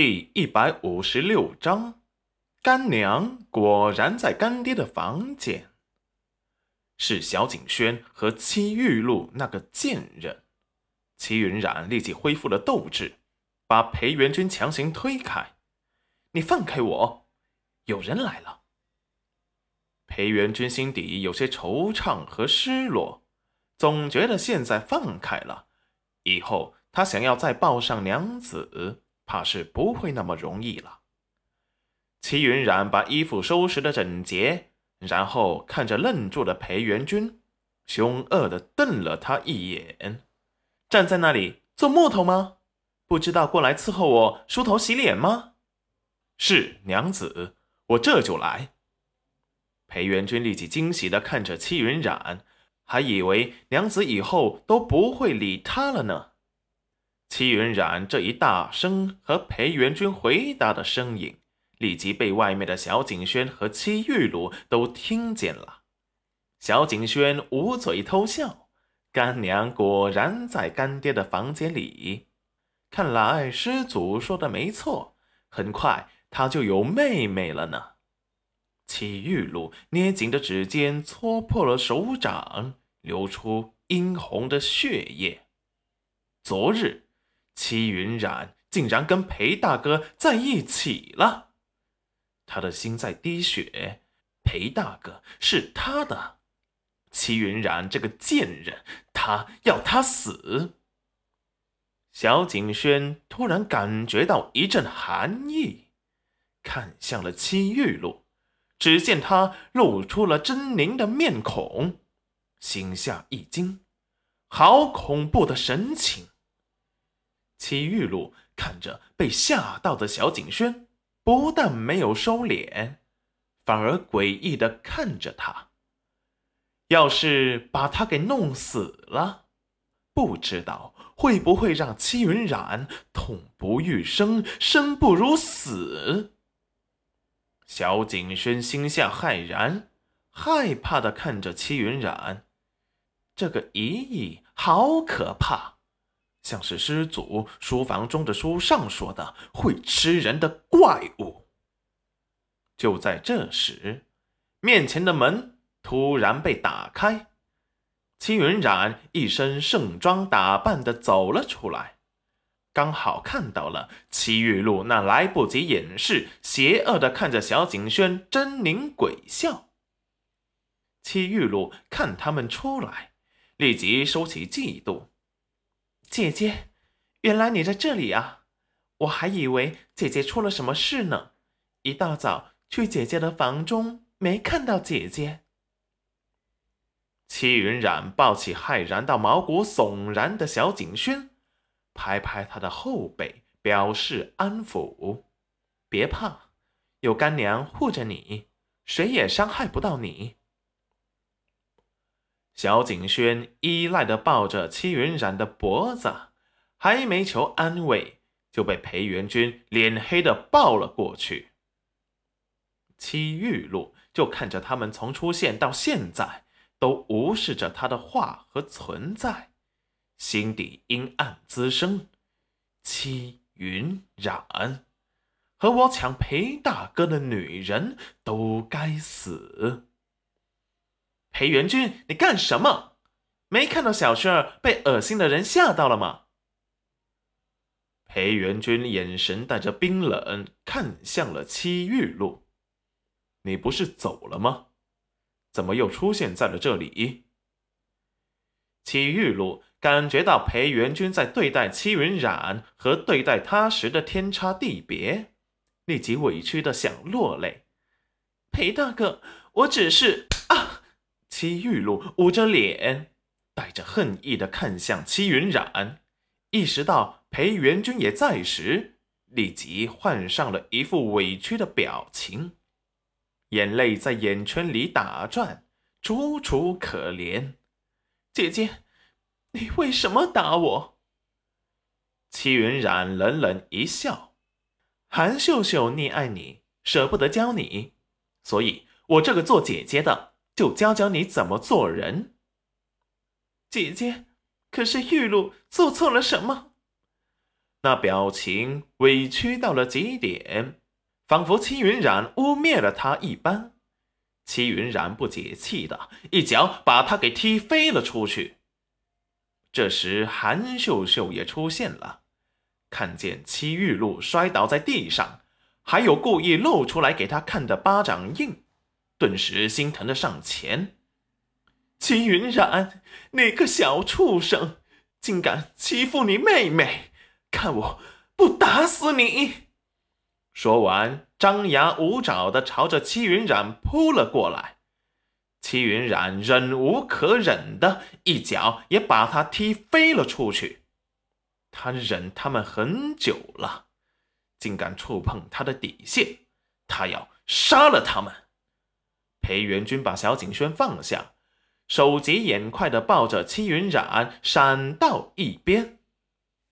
第一百五十六章，干娘果然在干爹的房间。是小景轩和戚玉露那个贱人。齐云冉立即恢复了斗志，把裴元君强行推开：“你放开我！有人来了。”裴元君心底有些惆怅和失落，总觉得现在放开了，以后他想要再抱上娘子。怕是不会那么容易了。齐云冉把衣服收拾的整洁，然后看着愣住的裴元君，凶恶的瞪了他一眼。站在那里做木头吗？不知道过来伺候我梳头洗脸吗？是娘子，我这就来。裴元君立即惊喜的看着戚云冉，还以为娘子以后都不会理他了呢。戚云染这一大声和裴元君回答的声音，立即被外面的小景轩和戚玉露都听见了。小景轩捂嘴偷笑，干娘果然在干爹的房间里。看来师祖说的没错，很快他就有妹妹了呢。戚玉露捏紧的指尖搓破了手掌，流出殷红的血液。昨日。戚云染竟然跟裴大哥在一起了，他的心在滴血。裴大哥是他的，戚云染这个贱人，他要他死。小景轩突然感觉到一阵寒意，看向了戚玉露，只见他露出了狰狞的面孔，心下一惊，好恐怖的神情。齐玉露看着被吓到的小景轩，不但没有收敛，反而诡异的看着他。要是把他给弄死了，不知道会不会让戚云染痛不欲生，生不如死。小景轩心下骇然，害怕的看着戚云染，这个姨姨好可怕。像是师祖书房中的书上说的会吃人的怪物。就在这时，面前的门突然被打开，戚云染一身盛装打扮的走了出来，刚好看到了戚玉露那来不及掩饰、邪恶的看着小景轩狰狞鬼笑。戚玉露看他们出来，立即收起嫉妒。姐姐，原来你在这里啊！我还以为姐姐出了什么事呢。一大早去姐姐的房中，没看到姐姐。戚云染抱起骇然到毛骨悚然的小景轩，拍拍他的后背，表示安抚：“别怕，有干娘护着你，谁也伤害不到你。”小景轩依赖的抱着戚云染的脖子，还没求安慰，就被裴元君脸黑的抱了过去。戚玉露就看着他们从出现到现在，都无视着他的话和存在，心底阴暗滋生。戚云染和我抢裴大哥的女人都该死。裴元君，你干什么？没看到小轩儿被恶心的人吓到了吗？裴元君眼神带着冰冷，看向了戚玉露：“你不是走了吗？怎么又出现在了这里？”戚玉露感觉到裴元君在对待戚云染和对待他时的天差地别，立即委屈的想落泪。裴大哥，我只是。戚玉露捂着脸，带着恨意的看向戚云染，意识到裴元君也在时，立即换上了一副委屈的表情，眼泪在眼圈里打转，楚楚可怜。姐姐，你为什么打我？戚云染冷冷一笑：“韩秀秀溺爱你，舍不得教你，所以我这个做姐姐的。”就教教你怎么做人，姐姐。可是玉露做错了什么？那表情委屈到了极点，仿佛戚云染污蔑了他一般。戚云染不解气的一脚把他给踢飞了出去。这时，韩秀秀也出现了，看见戚玉露摔倒在地上，还有故意露出来给他看的巴掌印，顿时心疼的上前：“齐云染，你个小畜生，竟敢欺负你妹妹！看我不打死你！”说完，张牙舞爪的朝着齐云染扑了过来。齐云染忍无可忍的一脚也把他踢飞了出去。他忍他们很久了，竟敢触碰他的底线，他要杀了他们。裴元君把小景轩放下，手疾眼快的抱着戚云染闪到一边。